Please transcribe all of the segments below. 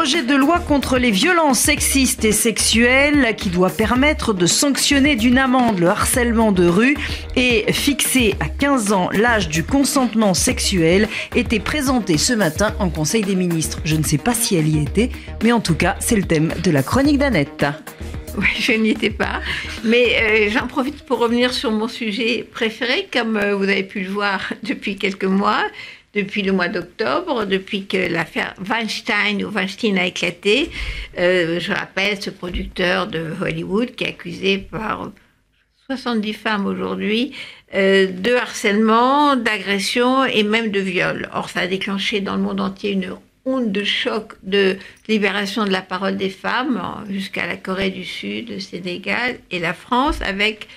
projet de loi contre les violences sexistes et sexuelles qui doit permettre de sanctionner d'une amende le harcèlement de rue et fixer à 15 ans l'âge du consentement sexuel était présenté ce matin en Conseil des ministres. Je ne sais pas si elle y était, mais en tout cas, c'est le thème de la chronique d'Annette. Oui, je n'y étais pas. Mais euh, j'en profite pour revenir sur mon sujet préféré, comme euh, vous avez pu le voir depuis quelques mois depuis le mois d'octobre, depuis que l'affaire Weinstein ou Weinstein a éclaté. Euh, je rappelle ce producteur de Hollywood qui est accusé par 70 femmes aujourd'hui euh, de harcèlement, d'agression et même de viol. Or, ça a déclenché dans le monde entier une onde de choc de libération de la parole des femmes jusqu'à la Corée du Sud, le Sénégal et la France avec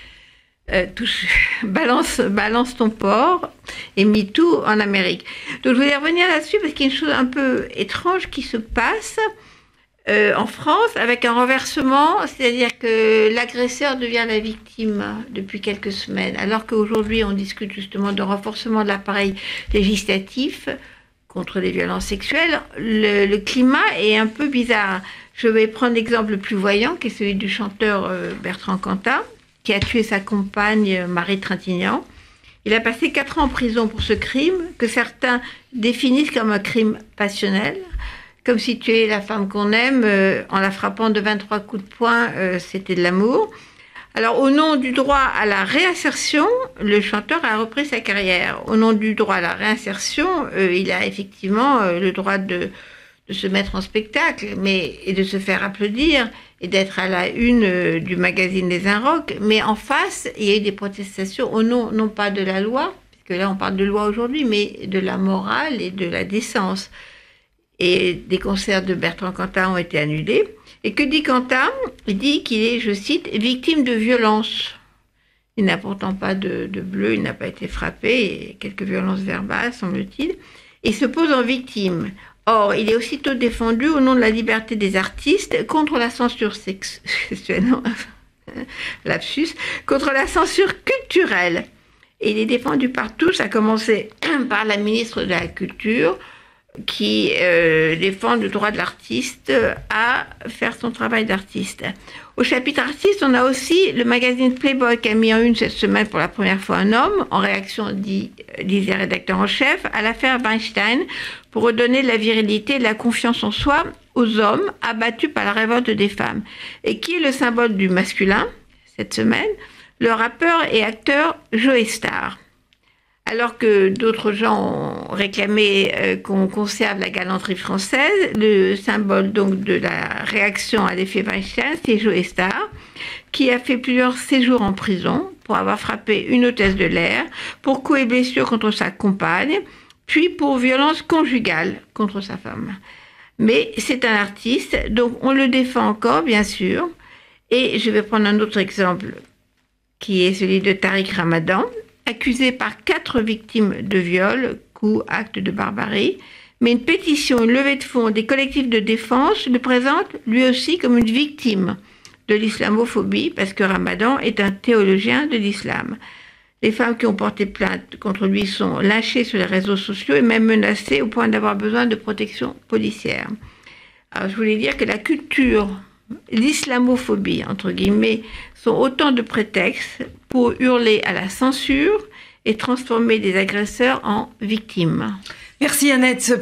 euh, touche, balance, balance ton port et tout en Amérique. Donc je voulais revenir là-dessus parce qu'il y a une chose un peu étrange qui se passe euh, en France avec un renversement, c'est-à-dire que l'agresseur devient la victime depuis quelques semaines, alors qu'aujourd'hui on discute justement de renforcement de l'appareil législatif contre les violences sexuelles. Le, le, climat est un peu bizarre. Je vais prendre l'exemple le plus voyant, qui est celui du chanteur euh, Bertrand Cantat qui a tué sa compagne Marie Trintignant. Il a passé quatre ans en prison pour ce crime que certains définissent comme un crime passionnel, comme si tuer la femme qu'on aime euh, en la frappant de 23 coups de poing, euh, c'était de l'amour. Alors, au nom du droit à la réinsertion, le chanteur a repris sa carrière. Au nom du droit à la réinsertion, euh, il a effectivement le droit de, de, se mettre en spectacle mais, et de se faire applaudir et d'être à la une euh, du magazine Les Inrocks. Mais en face, il y a eu des protestations au nom, non pas de la loi, puisque là on parle de loi aujourd'hui, mais de la morale et de la décence. Et des concerts de Bertrand Cantat ont été annulés. Et que dit Cantat? Il dit qu'il est, je cite, victime de violence. Il n'a pourtant pas de, de bleu, il n'a pas été frappé, quelques violences verbales, semble-t-il. Il se pose en victime. Or, il est aussitôt défendu au nom de la liberté des artistes contre la censure sexuelle, contre la censure culturelle. Et il est défendu par tous, à commencer par la ministre de la Culture, qui euh, défend le droit de l'artiste à faire son travail d'artiste. Au chapitre artiste, on a aussi le magazine Playboy qui a mis en une cette semaine pour la première fois un homme, en réaction, disait rédacteur en chef, à l'affaire Weinstein, pour redonner la virilité et la confiance en soi aux hommes abattus par la révolte des femmes. Et qui est le symbole du masculin cette semaine? Le rappeur et acteur Joe Star. Alors que d'autres gens ont réclamé euh, qu'on conserve la galanterie française, le symbole donc de la réaction à l'effet Weinstein, c'est Joe Star, qui a fait plusieurs séjours en prison pour avoir frappé une hôtesse de l'air, pour coups et blessures contre sa compagne, puis pour violence conjugale contre sa femme. Mais c'est un artiste, donc on le défend encore, bien sûr. Et je vais prendre un autre exemple, qui est celui de Tariq Ramadan, accusé par quatre victimes de viol, coups, actes de barbarie. Mais une pétition, une levée de fonds des collectifs de défense le présente lui aussi comme une victime de l'islamophobie, parce que Ramadan est un théologien de l'islam. Les femmes qui ont porté plainte contre lui sont lâchées sur les réseaux sociaux et même menacées au point d'avoir besoin de protection policière. Alors je voulais dire que la culture, l'islamophobie, entre guillemets, sont autant de prétextes pour hurler à la censure et transformer des agresseurs en victimes. Merci Annette.